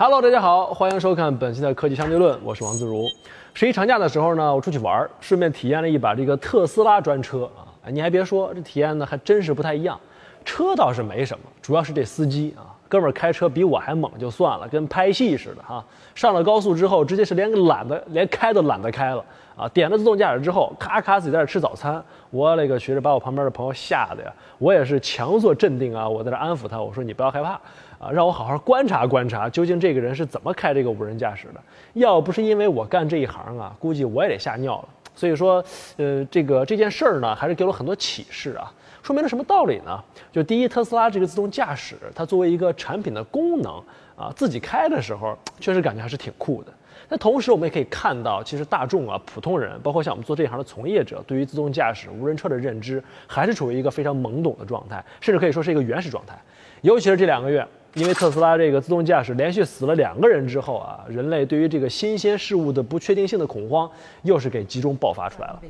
Hello，大家好，欢迎收看本期的科技相对论，我是王自如。十一长假的时候呢，我出去玩儿，顺便体验了一把这个特斯拉专车啊。你还别说，这体验呢还真是不太一样。车倒是没什么，主要是这司机啊，哥们儿开车比我还猛就算了，跟拍戏似的哈。上了高速之后，直接是连个懒得连开都懒得开了啊。点了自动驾驶之后，咔咔自己在这吃早餐，我勒个去，这把我旁边的朋友吓得呀。我也是强作镇定啊，我在这安抚他，我说你不要害怕啊，让我好好观察观察，究竟这个人是怎么开这个无人驾驶的。要不是因为我干这一行啊，估计我也得吓尿了。所以说，呃，这个这件事儿呢，还是给了很多启示啊。说明了什么道理呢？就第一，特斯拉这个自动驾驶，它作为一个产品的功能啊，自己开的时候确实感觉还是挺酷的。那同时，我们也可以看到，其实大众啊，普通人，包括像我们做这一行的从业者，对于自动驾驶无人车的认知，还是处于一个非常懵懂的状态，甚至可以说是一个原始状态。尤其是这两个月。因为特斯拉这个自动驾驶连续死了两个人之后啊，人类对于这个新鲜事物的不确定性的恐慌又是给集中爆发出来了。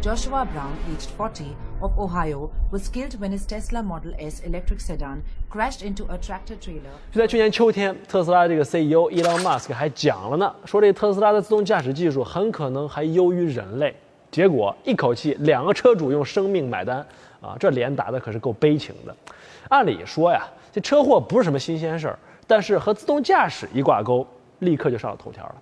Joshua Brown, aged 40, of Ohio, was killed when his Tesla Model S electric sedan crashed into a tractor trailer. 就在去年秋天，特斯拉这个 CEO Elon Musk 还讲了呢，说这特斯拉的自动驾驶技术很可能还优于人类。结果一口气两个车主用生命买单啊，这脸打的可是够悲情的。按理说呀，这车祸不是什么新鲜事儿，但是和自动驾驶一挂钩，立刻就上了头条了。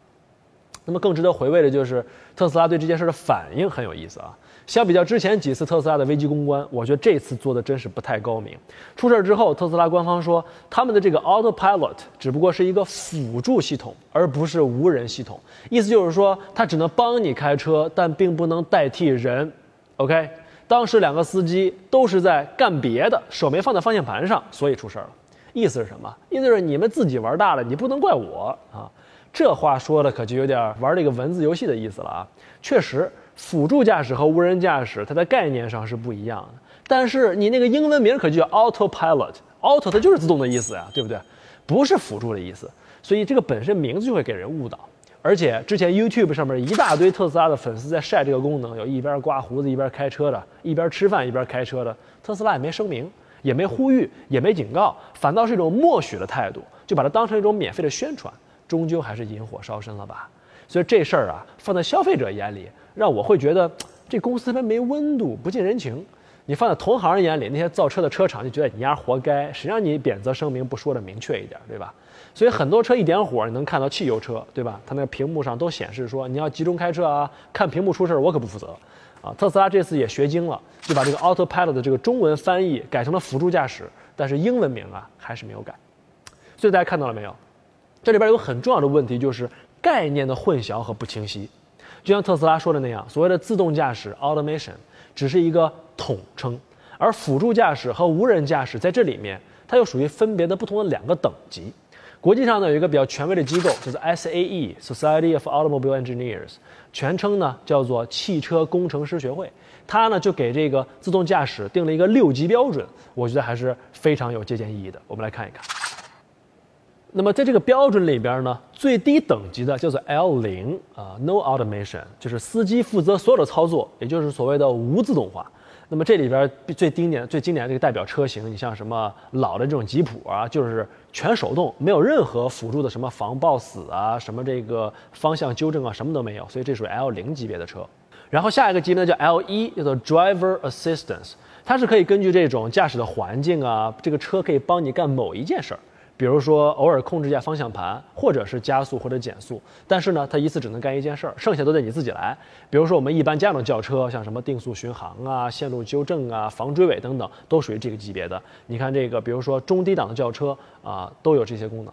那么更值得回味的就是特斯拉对这件事的反应很有意思啊。相比较之前几次特斯拉的危机公关，我觉得这次做的真是不太高明。出事之后，特斯拉官方说他们的这个 Autopilot 只不过是一个辅助系统，而不是无人系统。意思就是说，它只能帮你开车，但并不能代替人。OK。当时两个司机都是在干别的，手没放在方向盘上，所以出事儿了。意思是什么？意思是你们自己玩大了，你不能怪我啊。这话说的可就有点玩这个文字游戏的意思了啊。确实，辅助驾驶和无人驾驶它在概念上是不一样的，但是你那个英文名可就叫 Autopilot，Auto 它就是自动的意思呀，对不对？不是辅助的意思，所以这个本身名字就会给人误导。而且之前 YouTube 上面一大堆特斯拉的粉丝在晒这个功能，有一边刮胡子一边开车的，一边吃饭一边开车的。特斯拉也没声明，也没呼吁，也没警告，反倒是一种默许的态度，就把它当成一种免费的宣传，终究还是引火烧身了吧。所以这事儿啊，放在消费者眼里，让我会觉得这公司它没温度，不近人情。你放在同行人眼里，那些造车的车厂就觉得你丫活该，谁让你贬责声明不说的明确一点，对吧？所以很多车一点火，你能看到汽油车，对吧？它那个屏幕上都显示说你要集中开车啊，看屏幕出事儿我可不负责，啊，特斯拉这次也学精了，就把这个 Autopilot 的这个中文翻译改成了辅助驾驶，但是英文名啊还是没有改。所以大家看到了没有？这里边有很重要的问题，就是概念的混淆和不清晰。就像特斯拉说的那样，所谓的自动驾驶 Automation 只是一个。统称，而辅助驾驶和无人驾驶在这里面，它又属于分别的不同的两个等级。国际上呢有一个比较权威的机构，就是 SAE（Society of Automobile Engineers），全称呢叫做汽车工程师学会。它呢就给这个自动驾驶定了一个六级标准，我觉得还是非常有借鉴意义的。我们来看一看。那么在这个标准里边呢，最低等级的叫做 L 零啊，No Automation，就是司机负责所有的操作，也就是所谓的无自动化。那么这里边最经典、最经典的这个代表车型，你像什么老的这种吉普啊，就是全手动，没有任何辅助的什么防抱死啊，什么这个方向纠正啊，什么都没有，所以这属于 L 零级别的车。然后下一个级别叫 L 一，叫做 Driver Assistance，它是可以根据这种驾驶的环境啊，这个车可以帮你干某一件事儿。比如说，偶尔控制一下方向盘，或者是加速或者减速，但是呢，它一次只能干一件事儿，剩下都得你自己来。比如说，我们一般家用轿车，像什么定速巡航啊、线路纠正啊、防追尾等等，都属于这个级别的。你看这个，比如说中低档的轿车啊，都有这些功能。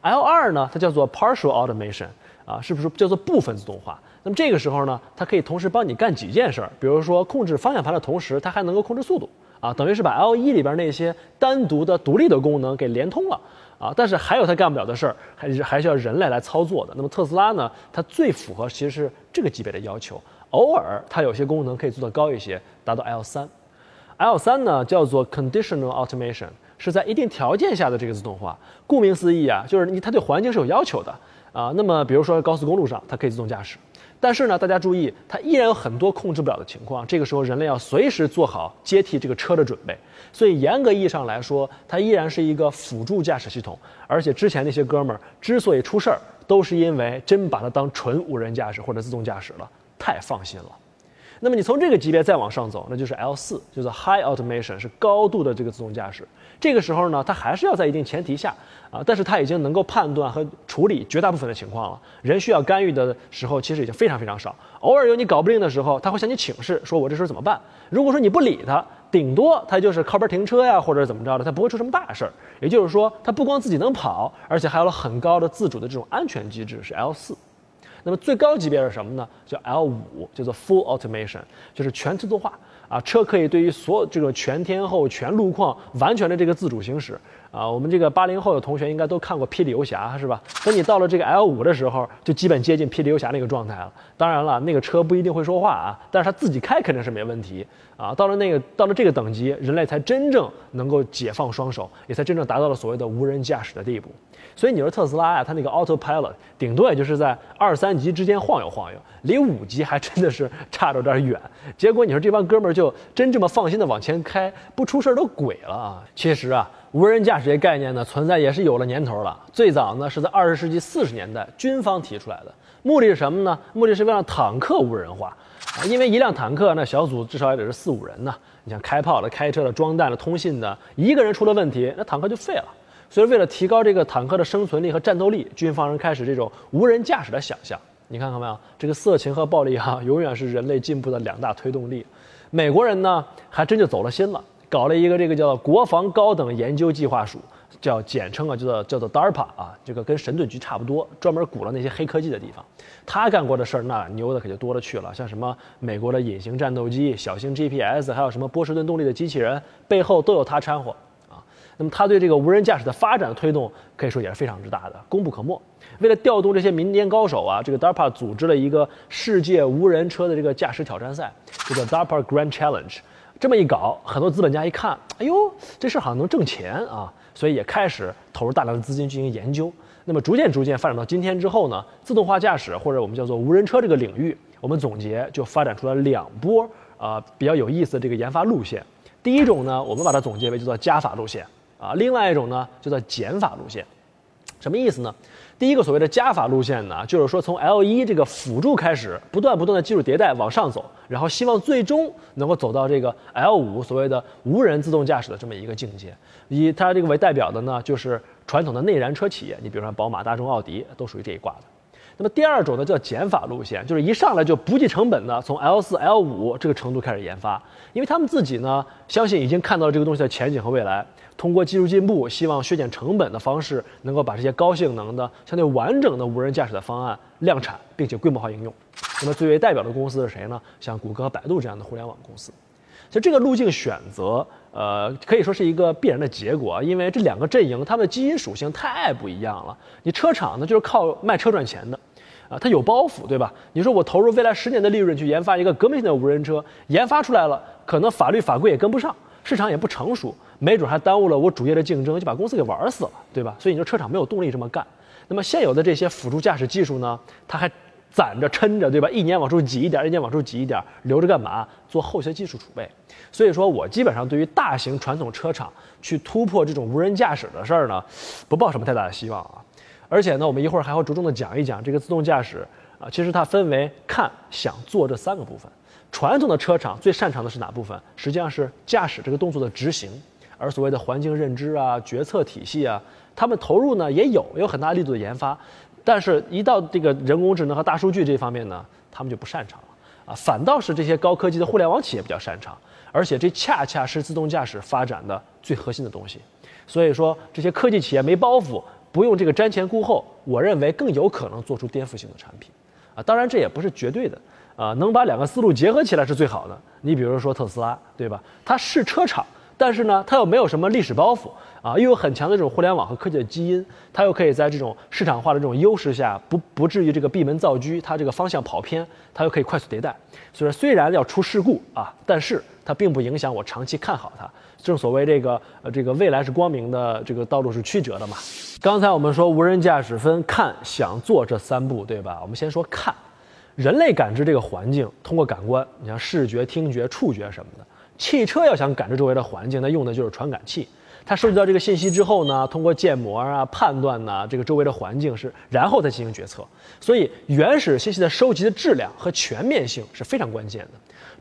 L 二呢，它叫做 Partial Automation，啊，是不是叫做部分自动化？那么这个时候呢，它可以同时帮你干几件事儿，比如说控制方向盘的同时，它还能够控制速度。啊，等于是把 L 一里边那些单独的、独立的功能给连通了啊，但是还有它干不了的事儿，还是还需要人类来操作的。那么特斯拉呢，它最符合其实是这个级别的要求，偶尔它有些功能可以做得高一些，达到 L 三。L 三呢叫做 Conditional Automation，是在一定条件下的这个自动化。顾名思义啊，就是你它对环境是有要求的。啊。那么比如说高速公路上，它可以自动驾驶。但是呢，大家注意，它依然有很多控制不了的情况。这个时候，人类要随时做好接替这个车的准备。所以，严格意义上来说，它依然是一个辅助驾驶系统。而且，之前那些哥们儿之所以出事儿，都是因为真把它当纯无人驾驶或者自动驾驶了，太放心了。那么，你从这个级别再往上走，那就是 L 四，就是 High Automation，是高度的这个自动驾驶。这个时候呢，它还是要在一定前提下啊，但是它已经能够判断和处理绝大部分的情况了。人需要干预的时候，其实已经非常非常少。偶尔有你搞不定的时候，它会向你请示，说我这事儿怎么办？如果说你不理它，顶多它就是靠边停车呀，或者怎么着的，它不会出什么大事儿。也就是说，它不光自己能跑，而且还有了很高的自主的这种安全机制，是 L 四。那么最高级别是什么呢？叫 L 五，叫做 Full Automation，就是全自动化。啊，车可以对于所有这个全天候、全路况完全的这个自主行驶啊。我们这个八零后的同学应该都看过《霹雳游侠》，是吧？等你到了这个 L 五的时候，就基本接近《霹雳游侠》那个状态了。当然了，那个车不一定会说话啊，但是它自己开肯定是没问题啊。到了那个到了这个等级，人类才真正能够解放双手，也才真正达到了所谓的无人驾驶的地步。所以你说特斯拉呀，它那个 Autopilot 顶多也就是在二三级之间晃悠晃悠，离五级还真的是差着有点远。结果你说这帮哥们儿就真这么放心的往前开，不出事儿都鬼了啊！其实啊，无人驾驶这概念呢存在也是有了年头了。最早呢是在二十世纪四十年代军方提出来的，目的是什么呢？目的是为了坦克无人化啊，因为一辆坦克那小组至少也得是四五人呢。你像开炮的、开车的、装弹的、通信的，一个人出了问题，那坦克就废了。所以，为了提高这个坦克的生存力和战斗力，军方人开始这种无人驾驶的想象。你看看没有？这个色情和暴力哈，永远是人类进步的两大推动力。美国人呢，还真就走了心了，搞了一个这个叫国防高等研究计划署，叫简称啊，叫做叫做 DARPA 啊，这个跟神盾局差不多，专门鼓了那些黑科技的地方。他干过的事儿，那牛的可就多了去了，像什么美国的隐形战斗机、小型 GPS，还有什么波士顿动力的机器人，背后都有他掺和啊。那么，他对这个无人驾驶的发展推动可以说也是非常之大的，功不可没。为了调动这些民间高手啊，这个 DARPA 组织了一个世界无人车的这个驾驶挑战赛，这个 DARPA Grand Challenge。这么一搞，很多资本家一看，哎呦，这事儿好像能挣钱啊，所以也开始投入大量的资金进行研究。那么，逐渐逐渐发展到今天之后呢，自动化驾驶或者我们叫做无人车这个领域，我们总结就发展出了两波啊比较有意思的这个研发路线。第一种呢，我们把它总结为叫做加法路线。啊，另外一种呢，叫做减法路线，什么意思呢？第一个所谓的加法路线呢，就是说从 L 一这个辅助开始，不断不断的技术迭代往上走，然后希望最终能够走到这个 L 五所谓的无人自动驾驶的这么一个境界。以它这个为代表的呢，就是传统的内燃车企业，你比如说宝马、大众、奥迪，都属于这一挂的。那么第二种呢，叫减法路线，就是一上来就不计成本的从 L 四、L 五这个程度开始研发，因为他们自己呢，相信已经看到了这个东西的前景和未来。通过技术进步，希望削减成本的方式，能够把这些高性能的、相对完整的无人驾驶的方案量产，并且规模化应用。那么最为代表的公司是谁呢？像谷歌、百度这样的互联网公司。其实这个路径选择，呃，可以说是一个必然的结果，因为这两个阵营它们的基因属性太不一样了。你车厂呢，就是靠卖车赚钱的，啊，它有包袱，对吧？你说我投入未来十年的利润去研发一个革命性的无人车，研发出来了，可能法律法规也跟不上，市场也不成熟。没准还耽误了我主业的竞争，就把公司给玩死了，对吧？所以你说车厂没有动力这么干。那么现有的这些辅助驾驶技术呢，它还攒着撑着，对吧？一年往出挤一点，一年往出挤一点，留着干嘛？做后续技术储备。所以说我基本上对于大型传统车厂去突破这种无人驾驶的事儿呢，不抱什么太大的希望啊。而且呢，我们一会儿还会着重的讲一讲这个自动驾驶啊，其实它分为看、想、做这三个部分。传统的车厂最擅长的是哪部分？实际上是驾驶这个动作的执行。而所谓的环境认知啊、决策体系啊，他们投入呢也有有很大力度的研发，但是一到这个人工智能和大数据这方面呢，他们就不擅长了啊，反倒是这些高科技的互联网企业比较擅长，而且这恰恰是自动驾驶发展的最核心的东西。所以说，这些科技企业没包袱，不用这个瞻前顾后，我认为更有可能做出颠覆性的产品啊。当然，这也不是绝对的啊，能把两个思路结合起来是最好的。你比如说特斯拉，对吧？它是车厂。但是呢，它又没有什么历史包袱啊，又有很强的这种互联网和科技的基因，它又可以在这种市场化的这种优势下，不不至于这个闭门造车，它这个方向跑偏，它又可以快速迭代。所以说，虽然要出事故啊，但是它它并不影响我长期看好它。正所谓这个呃这个未来是光明的，这个道路是曲折的嘛。刚才我们说无人驾驶分看、想、做这三步，对吧？我们先说看，人类感知这个环境通过感官，你像视觉、听觉、触觉什么的。汽车要想感知周围的环境，那用的就是传感器。它收集到这个信息之后呢，通过建模啊判断呢这个周围的环境是，然后再进行决策。所以原始信息的收集的质量和全面性是非常关键的。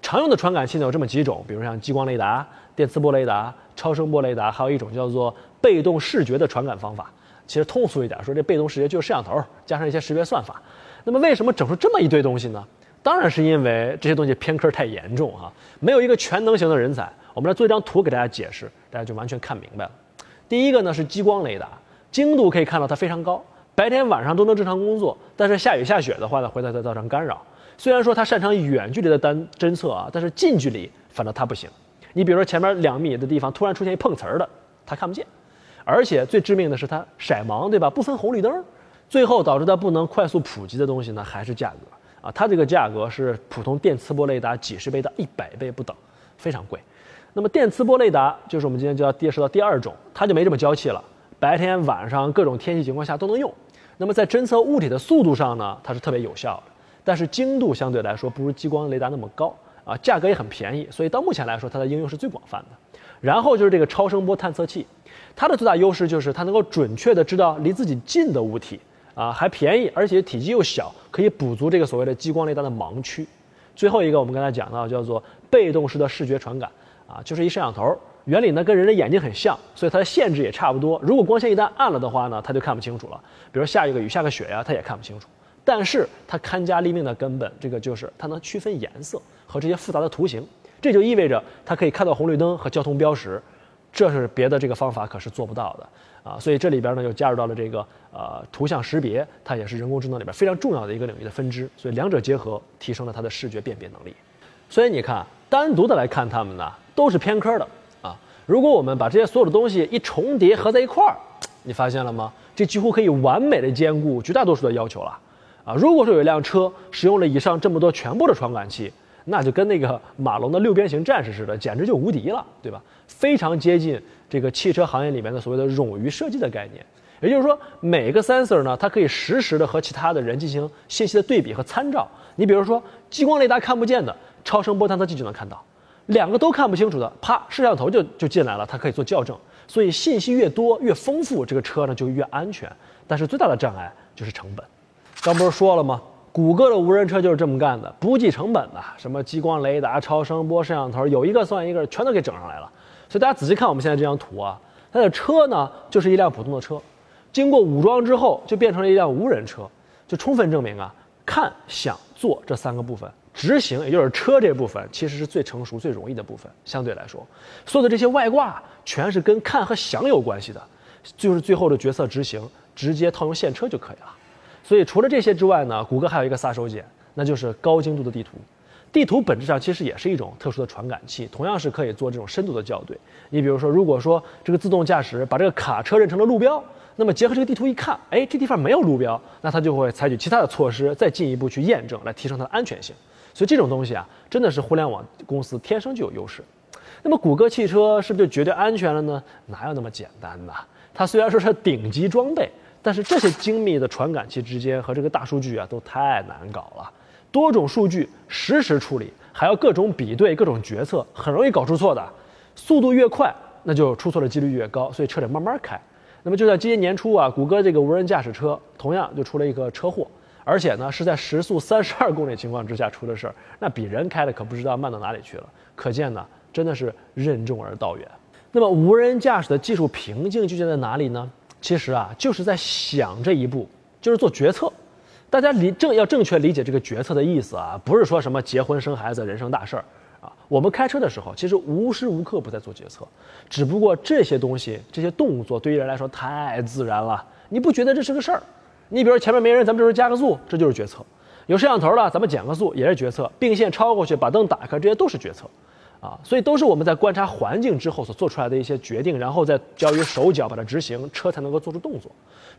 常用的传感器呢有这么几种，比如像激光雷达、电磁波雷达、超声波雷达，还有一种叫做被动视觉的传感方法。其实通俗一点说，这被动视觉就是摄像头加上一些识别算法。那么为什么整出这么一堆东西呢？当然是因为这些东西偏科太严重啊，没有一个全能型的人才。我们来做一张图给大家解释，大家就完全看明白了。第一个呢是激光雷达，精度可以看到它非常高，白天晚上都能正常工作。但是下雨下雪的话呢，会对它造成干扰。虽然说它擅长远距离的单侦测啊，但是近距离反正它不行。你比如说前面两米的地方突然出现一碰瓷儿的，它看不见。而且最致命的是它色盲，对吧？不分红绿灯，最后导致它不能快速普及的东西呢，还是价格啊。它这个价格是普通电磁波雷达几十倍到一百倍不等，非常贵。那么电磁波雷达就是我们今天就要介绍到第二种，它就没这么娇气了，白天晚上各种天气情况下都能用。那么在侦测物体的速度上呢，它是特别有效的，但是精度相对来说不如激光雷达那么高啊，价格也很便宜，所以到目前来说它的应用是最广泛的。然后就是这个超声波探测器。它的最大优势就是它能够准确的知道离自己近的物体啊，还便宜，而且体积又小，可以补足这个所谓的激光雷达的盲区。最后一个我们刚才讲到叫做被动式的视觉传感啊，就是一摄像头，原理呢跟人的眼睛很像，所以它的限制也差不多。如果光线一旦暗了的话呢，它就看不清楚了。比如下一个雨下个雪呀，它也看不清楚。但是它看家立命的根本，这个就是它能区分颜色和这些复杂的图形，这就意味着它可以看到红绿灯和交通标识。这是别的这个方法可是做不到的啊，所以这里边呢又加入到了这个呃图像识别，它也是人工智能里边非常重要的一个领域的分支，所以两者结合提升了它的视觉辨别能力。所以你看，单独的来看它们呢都是偏科的啊。如果我们把这些所有的东西一重叠合在一块儿，你发现了吗？这几乎可以完美的兼顾绝大多数的要求了啊。如果说有一辆车使用了以上这么多全部的传感器，那就跟那个马龙的六边形战士似的，简直就无敌了，对吧？非常接近这个汽车行业里面的所谓的冗余设计的概念。也就是说，每个 sensor 呢，它可以实时的和其他的人进行信息的对比和参照。你比如说，激光雷达看不见的，超声波探测器就能看到；两个都看不清楚的，啪，摄像头就就进来了，它可以做校正。所以信息越多越丰富，这个车呢就越安全。但是最大的障碍就是成本。刚不是说了吗？谷歌的无人车就是这么干的，不计成本的，什么激光雷达、超声波、摄像头，有一个算一个，全都给整上来了。所以大家仔细看我们现在这张图啊，它的车呢就是一辆普通的车，经过武装之后就变成了一辆无人车，就充分证明啊，看、想、做这三个部分，执行也就是车这部分其实是最成熟、最容易的部分。相对来说，所有的这些外挂全是跟看和想有关系的，就是最后的决策执行直接套用现车就可以了。所以除了这些之外呢，谷歌还有一个杀手锏，那就是高精度的地图。地图本质上其实也是一种特殊的传感器，同样是可以做这种深度的校对。你比如说，如果说这个自动驾驶把这个卡车认成了路标，那么结合这个地图一看，哎，这地方没有路标，那它就会采取其他的措施，再进一步去验证，来提升它的安全性。所以这种东西啊，真的是互联网公司天生就有优势。那么谷歌汽车是不是就绝对安全了呢？哪有那么简单呢？它虽然说是顶级装备。但是这些精密的传感器之间和这个大数据啊，都太难搞了。多种数据实时处理，还要各种比对、各种决策，很容易搞出错的。速度越快，那就出错的几率越高，所以车得慢慢开。那么就在今年年初啊，谷歌这个无人驾驶车同样就出了一个车祸，而且呢是在时速三十二公里情况之下出的事儿，那比人开的可不知道慢到哪里去了。可见呢，真的是任重而道远。那么无人驾驶的技术瓶颈究竟在哪里呢？其实啊，就是在想这一步，就是做决策。大家理正要正确理解这个决策的意思啊，不是说什么结婚生孩子人生大事儿啊。我们开车的时候，其实无时无刻不在做决策，只不过这些东西、这些动作对于人来说太自然了，你不觉得这是个事儿？你比如前面没人，咱们这时候加个速，这就是决策；有摄像头了，咱们减个速也是决策；并线超过去，把灯打开，这些都是决策。啊，所以都是我们在观察环境之后所做出来的一些决定，然后再交于手脚把它执行，车才能够做出动作。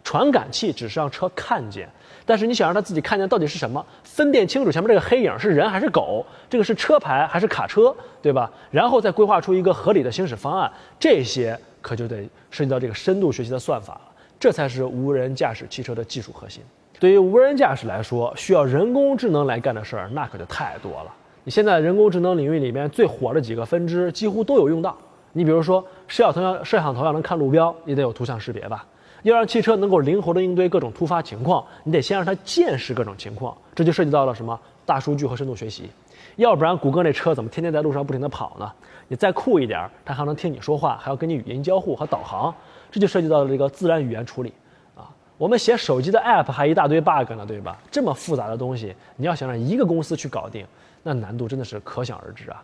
传感器只是让车看见，但是你想让它自己看见到底是什么，分辨清楚前面这个黑影是人还是狗，这个是车牌还是卡车，对吧？然后再规划出一个合理的行驶方案，这些可就得涉及到这个深度学习的算法了。这才是无人驾驶汽车的技术核心。对于无人驾驶来说，需要人工智能来干的事儿，那可就太多了。你现在人工智能领域里面最火的几个分支，几乎都有用到。你比如说，摄像头要摄像头要能看路标，你得有图像识别吧？要让汽车能够灵活地应对各种突发情况，你得先让它见识各种情况。这就涉及到了什么大数据和深度学习。要不然，谷歌那车怎么天天在路上不停地跑呢？你再酷一点，它还能听你说话，还要跟你语音交互和导航。这就涉及到了这个自然语言处理。啊我们写手机的 app 还一大堆 bug 呢，对吧？这么复杂的东西，你要想让一个公司去搞定，那难度真的是可想而知啊。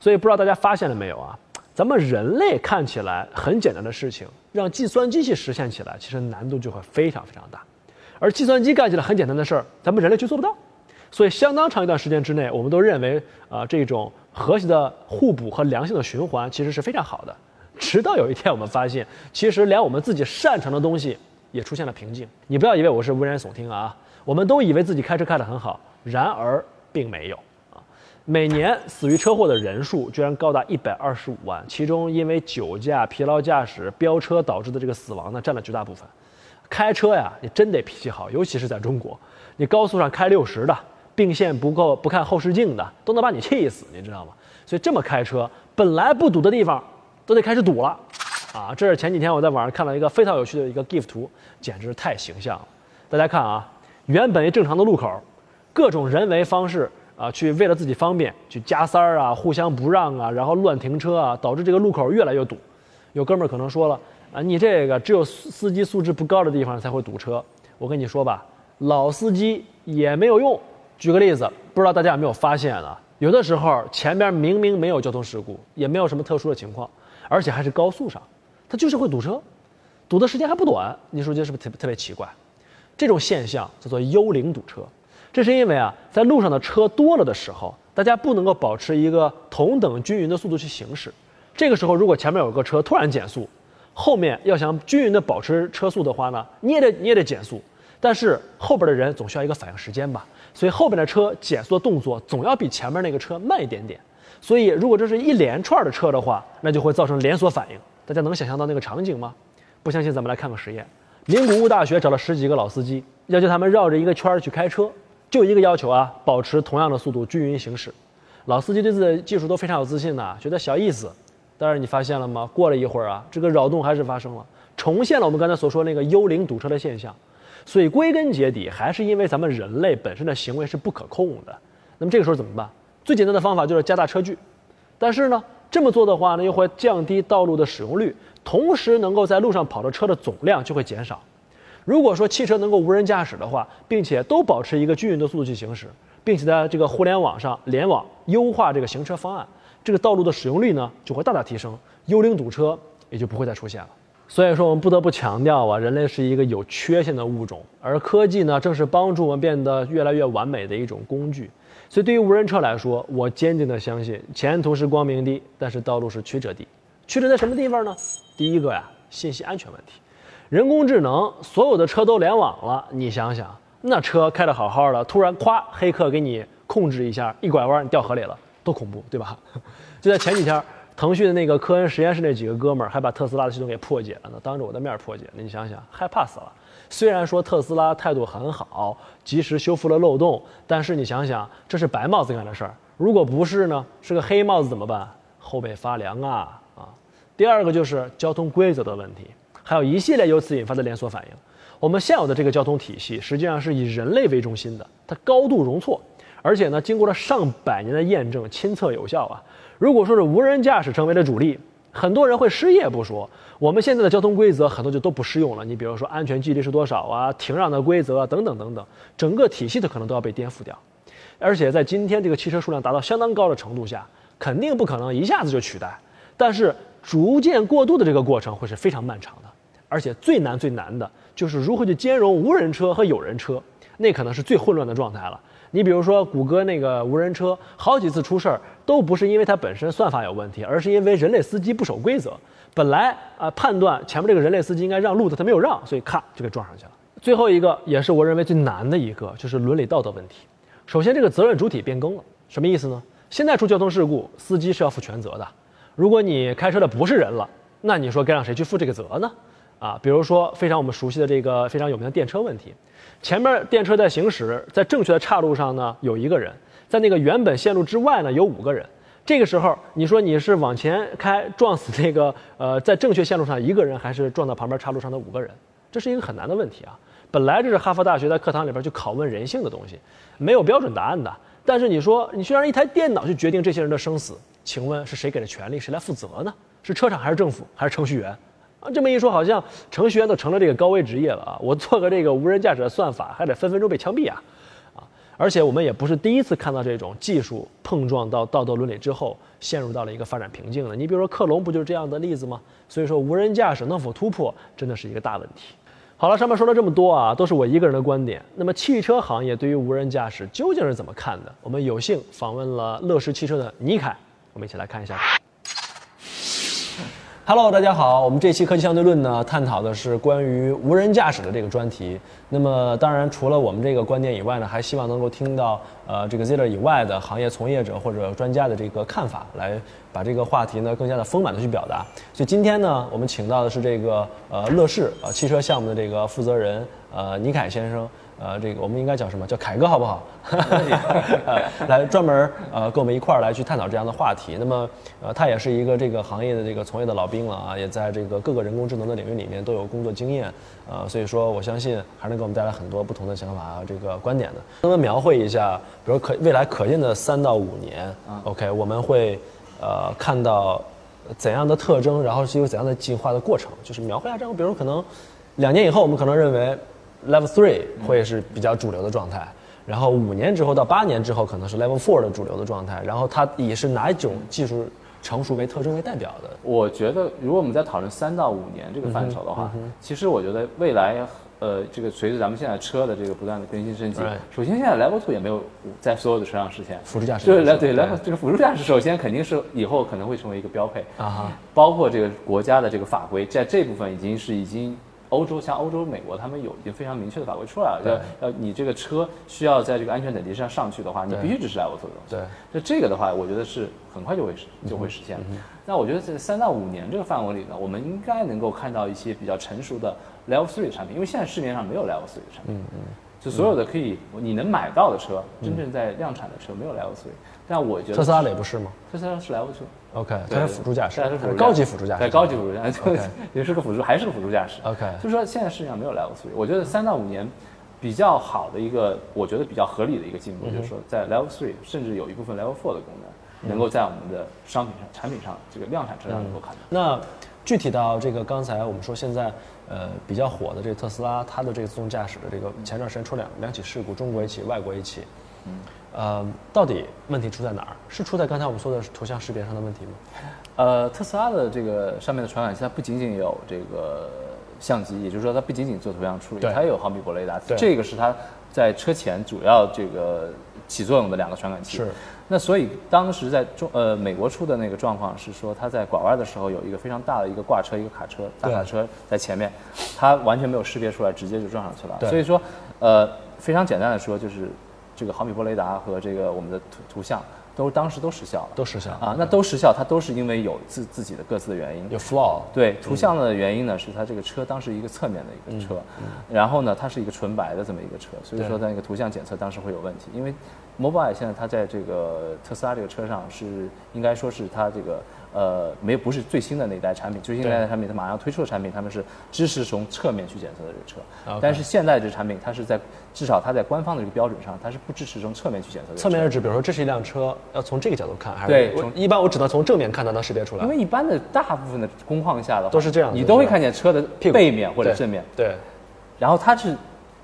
所以不知道大家发现了没有啊？咱们人类看起来很简单的事情，让计算机去实现起来，其实难度就会非常非常大。而计算机干起来很简单的事儿，咱们人类却做不到。所以相当长一段时间之内，我们都认为啊，这种和谐的互补和良性的循环其实是非常好的。直到有一天，我们发现，其实连我们自己擅长的东西。也出现了瓶颈。你不要以为我是危言耸听啊！我们都以为自己开车开得很好，然而并没有。每年死于车祸的人数居然高达一百二十五万，其中因为酒驾、疲劳驾驶、飙车导致的这个死亡呢，占了绝大部分。开车呀，你真得脾气好，尤其是在中国，你高速上开六十的，并线不够不看后视镜的，都能把你气死，你知道吗？所以这么开车，本来不堵的地方，都得开始堵了。啊，这是前几天我在网上看到一个非常有趣的一个 GIF 图，简直太形象了。大家看啊，原本一正常的路口，各种人为方式啊，去为了自己方便去加塞儿啊，互相不让啊，然后乱停车啊，导致这个路口越来越堵。有哥们儿可能说了啊，你这个只有司机素质不高的地方才会堵车。我跟你说吧，老司机也没有用。举个例子，不知道大家有没有发现啊？有的时候前边明明没有交通事故，也没有什么特殊的情况，而且还是高速上。它就是会堵车，堵的时间还不短，你说这是不是特别特别奇怪？这种现象叫做幽灵堵车，这是因为啊，在路上的车多了的时候，大家不能够保持一个同等均匀的速度去行驶。这个时候，如果前面有个车突然减速，后面要想均匀的保持车速的话呢，你也得你也得减速。但是后边的人总需要一个反应时间吧，所以后边的车减速的动作总要比前面那个车慢一点点。所以如果这是一连串的车的话，那就会造成连锁反应。大家能想象到那个场景吗？不相信，咱们来看个实验。名古屋大学找了十几个老司机，要求他们绕着一个圈儿去开车，就一个要求啊，保持同样的速度，均匀行驶。老司机对自己的技术都非常有自信呐，觉得小意思。但是你发现了吗？过了一会儿啊，这个扰动还是发生了，重现了我们刚才所说那个幽灵堵车的现象。所以归根结底，还是因为咱们人类本身的行为是不可控的。那么这个时候怎么办？最简单的方法就是加大车距。但是呢？这么做的话呢，又会降低道路的使用率，同时能够在路上跑的车的总量就会减少。如果说汽车能够无人驾驶的话，并且都保持一个均匀的速度去行驶，并且在这个互联网上联网优化这个行车方案，这个道路的使用率呢就会大大提升，幽灵堵车也就不会再出现了。所以说，我们不得不强调啊，人类是一个有缺陷的物种，而科技呢，正是帮助我们变得越来越完美的一种工具。所以，对于无人车来说，我坚定地相信前途是光明的，但是道路是曲折的。曲折在什么地方呢？第一个呀，信息安全问题。人工智能，所有的车都联网了，你想想，那车开得好好的，突然咵，黑客给你控制一下，一拐弯你掉河里了，多恐怖，对吧？就在前几天。腾讯的那个科恩实验室那几个哥们儿还把特斯拉的系统给破解了呢，当着我的面破解，你想想，害怕死了。虽然说特斯拉态度很好，及时修复了漏洞，但是你想想，这是白帽子干的事儿，如果不是呢，是个黑帽子怎么办？后背发凉啊啊！第二个就是交通规则的问题，还有一系列由此引发的连锁反应。我们现有的这个交通体系实际上是以人类为中心的，它高度容错，而且呢，经过了上百年的验证，亲测有效啊。如果说是无人驾驶成为了主力，很多人会失业不说，我们现在的交通规则很多就都不适用了。你比如说安全距离是多少啊，停让的规则啊等等等等，整个体系的可能都要被颠覆掉。而且在今天这个汽车数量达到相当高的程度下，肯定不可能一下子就取代。但是逐渐过渡的这个过程会是非常漫长的，而且最难最难的就是如何去兼容无人车和有人车。那可能是最混乱的状态了。你比如说谷歌那个无人车，好几次出事儿，都不是因为它本身算法有问题，而是因为人类司机不守规则。本来啊判断前面这个人类司机应该让路的，他没有让，所以咔就给撞上去了。最后一个也是我认为最难的一个，就是伦理道德问题。首先，这个责任主体变更了，什么意思呢？现在出交通事故，司机是要负全责的。如果你开车的不是人了，那你说该让谁去负这个责呢？啊，比如说非常我们熟悉的这个非常有名的电车问题，前面电车在行驶在正确的岔路上呢有一个人，在那个原本线路之外呢有五个人。这个时候你说你是往前开撞死那个呃在正确线路上一个人，还是撞到旁边岔路上的五个人？这是一个很难的问题啊。本来这是哈佛大学在课堂里边去拷问人性的东西，没有标准答案的。但是你说你去让一台电脑去决定这些人的生死，请问是谁给的权利？谁来负责呢？是车厂还是政府还是程序员？啊，这么一说，好像程序员都成了这个高危职业了啊！我做个这个无人驾驶的算法，还得分分钟被枪毙啊！啊，而且我们也不是第一次看到这种技术碰撞到道德伦理之后，陷入到了一个发展瓶颈了。你比如说克隆不就是这样的例子吗？所以说无人驾驶能否突破，真的是一个大问题。好了，上面说了这么多啊，都是我一个人的观点。那么汽车行业对于无人驾驶究竟是怎么看的？我们有幸访问了乐视汽车的倪凯，我们一起来看一下。Hello，大家好，我们这期科技相对论呢，探讨的是关于无人驾驶的这个专题。那么，当然除了我们这个观点以外呢，还希望能够听到呃这个 Ziller 以外的行业从业者或者专家的这个看法，来把这个话题呢更加的丰满的去表达。所以今天呢，我们请到的是这个呃乐视呃汽车项目的这个负责人呃倪凯先生。呃，这个我们应该叫什么叫凯哥好不好？来专门呃跟我们一块儿来去探讨这样的话题。那么呃，他也是一个这个行业的这个从业的老兵了啊，也在这个各个人工智能的领域里面都有工作经验。呃，所以说我相信还能给我们带来很多不同的想法啊，这个观点的。那么描绘一下，比如可未来可见的三到五年，OK，我们会呃看到怎样的特征，然后是有怎样的进化的过程，就是描绘一下这样。比如可能两年以后，我们可能认为。Level three 会是比较主流的状态，然后五年之后到八年之后可能是 Level four 的主流的状态，然后它以是哪一种技术成熟为特征为代表的？我觉得，如果我们在讨论三到五年这个范畴的话，其实我觉得未来，呃，这个随着咱们现在车的这个不断的更新升级，首先现在 Level two 也没有在所有的车上实现辅助驾驶，对对 Level 这个辅助驾驶首先肯定是以后可能会成为一个标配啊，包括这个国家的这个法规在这部分已经是已经。欧洲像欧洲、美国，他们有已经非常明确的法规出来了，要要你这个车需要在这个安全等级上上去的话，你必须支持 Level 2的东西。对，那这个的话，我觉得是很快就会实就会实现。那我觉得在三到五年这个范围里呢，我们应该能够看到一些比较成熟的 Level Three 的产品，因为现在市面上没有 Level Three 的产品。嗯嗯。就所有的可以你能买到的车，真正在量产的车没有 Level Three，。但我觉得特斯拉也不是吗？特斯拉是 Level 2。OK，它是辅助驾驶，它是高级辅助驾驶，对高级辅助驾驶，也是个辅助，还是个辅助驾驶。OK，就是说现在市面上没有 Level Three，我觉得三到五年比较好的一个，我觉得比较合理的一个进步，就是说在 Level Three，甚至有一部分 Level Four 的功能，能够在我们的商品上、产品上，这个量产车上能够看到。那具体到这个刚才我们说现在呃比较火的这个特斯拉，它的这个自动驾驶的这个前段时间出两两起事故，中国一起，外国一起。嗯。呃，到底问题出在哪儿？是出在刚才我们说的图像识别上的问题吗？呃，特斯拉的这个上面的传感器，它不仅仅有这个相机，也就是说，它不仅仅做图像处理，它也有毫米波雷达。这个是它在车前主要这个起作用的两个传感器。是。那所以当时在中呃美国出的那个状况是说，它在拐弯的时候有一个非常大的一个挂车，一个卡车大卡车在前面，它完全没有识别出来，直接就撞上去了。所以说，呃，非常简单的说就是。这个毫米波雷达和这个我们的图图像都当时都失效了，都失效。啊，那都失效，它都是因为有自自己的各自的原因，有 flaw。对，图像的原因呢是它这个车当时一个侧面的一个车，然后呢它是一个纯白的这么一个车，所以说它那个图像检测当时会有问题，因为 Mobile 现在它在这个特斯拉这个车上是应该说是它这个。呃，没有，不是最新的那一代产品，最新那代产品它马上推出的产品，他们是支持从侧面去检测的这个车。但是现在这产品，它是在至少它在官方的这个标准上，它是不支持从侧面去检测的。侧面是指，比如说这是一辆车，要从这个角度看，还是对？一般我只能从正面看它能识别出来。因为一般的大部分的工况下的话都是这样，你都会看见车的背面或者正面。对。然后它是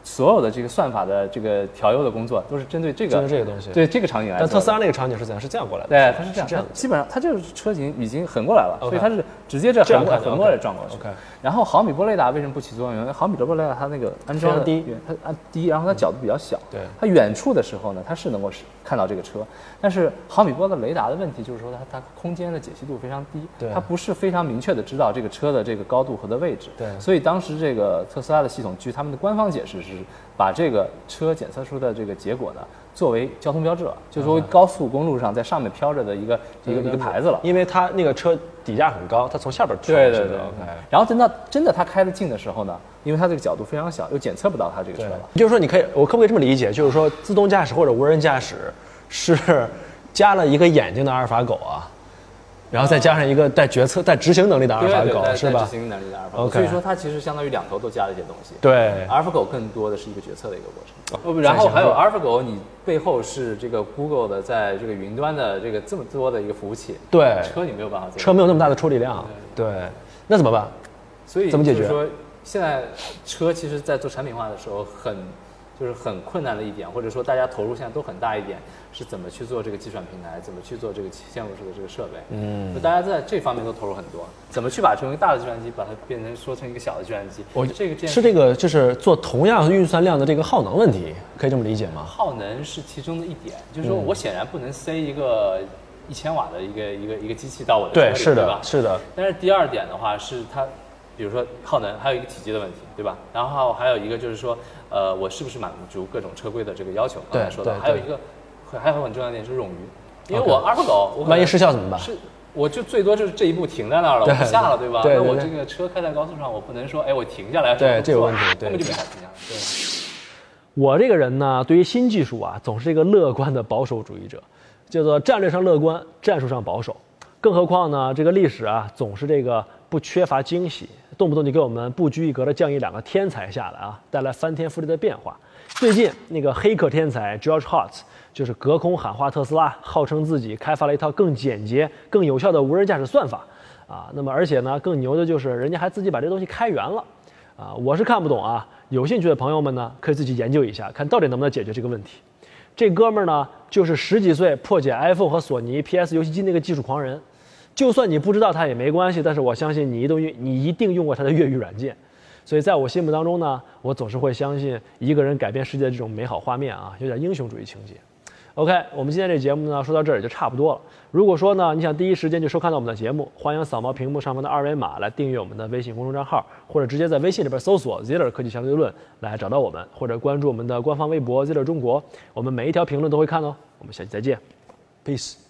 所有的这个算法的这个调优的工作都是针对这个针对这个东西对这个场景来做。但特斯拉那个场景是怎样？是这样过来的？对，它是这样，是这样它基本上它这个车型已经横过来了所以它是直接这横过横过来撞过去。然后毫米波雷达为什么不起作用？因为毫米波雷达它那个安装的非常低远，它安低，然后它角度比较小。对它远处的时候呢，它是能够是看到这个车，但是毫米波的雷达的问题就是说它它空间的解析度非常低，对它不是非常明确的知道这个车的这个高度和的位置。对所以当时这个特斯拉的系统，据他们的官方解释是把这个车检测出的这个结果呢。作为交通标志了，就作为高速公路上在上面飘着的一个一个一个牌子了。因为它那个车底架很高，它从下边跳对对对是的。然后等到真的它开得近的时候呢，因为它这个角度非常小，又检测不到它这个车对了。，就是说你可以，我可不可以这么理解？就是说自动驾驶或者无人驾驶是加了一个眼睛的阿尔法狗啊，然后再加上一个带决策、带执行能力的阿尔法狗，是吧执？行能力的阿尔法狗所以说它其实相当于两头都加了一些东西。对阿尔法狗更多的是一个决策的一个过程。哦然后还有阿尔法狗，你背后是这个 Google 的在这个云端的这个这么多的一个服务器，对车你没有办法做。车没有那么大的处理量，对，那怎么办？所以怎么解决就是说，现在车其实，在做产品化的时候很。就是很困难的一点，或者说大家投入现在都很大一点，是怎么去做这个计算平台，怎么去做这个嵌入式的这个设备。嗯，就大家在这方面都投入很多，怎么去把成为大的计算机，把它变成说成一个小的计算机。我这个件是这个，就是做同样运算量的这个耗能问题，可以这么理解吗？耗能是其中的一点，就是说我显然不能塞一个一千瓦的一个一个一个机器到我的车对，里，是的对吧，？是的，但是第二点的话是它，比如说耗能，还有一个体积的问题，对吧？然后还有一个就是说，呃，我是不是满足各种车规的这个要求？刚才说的，还有一个，还有很重要的一点是冗余，因为我阿尔法狗，我万一失效怎么办是。我就最多就是这一步停在那儿了，我不下了，对吧？那我这个车开在高速上，我不能说，哎，我停下来，对这有问题对根本就没法停下来。对。我这个人呢，对于新技术啊，总是一个乐观的保守主义者，叫做战略上乐观，战术上保守。更何况呢，这个历史啊，总是这个不缺乏惊喜，动不动就给我们不拘一格的降一两个天才下来啊，带来翻天覆地的变化。最近那个黑客天才 George Hotz 就是隔空喊话特斯拉，号称自己开发了一套更简洁、更有效的无人驾驶算法啊。那么而且呢，更牛的就是人家还自己把这东西开源了。啊，我是看不懂啊。有兴趣的朋友们呢，可以自己研究一下，看到底能不能解决这个问题。这哥们儿呢，就是十几岁破解 iPhone 和索尼 PS 游戏机那个技术狂人。就算你不知道他也没关系，但是我相信你一定你一定用过他的越狱软件。所以在我心目当中呢，我总是会相信一个人改变世界的这种美好画面啊，有点英雄主义情节。OK，我们今天这节目呢说到这儿也就差不多了。如果说呢你想第一时间就收看到我们的节目，欢迎扫描屏幕上方的二维码来订阅我们的微信公众账号，或者直接在微信里边搜索 Ziller 科技相对论来找到我们，或者关注我们的官方微博 Ziller 中国，我们每一条评论都会看哦。我们下期再见，Peace。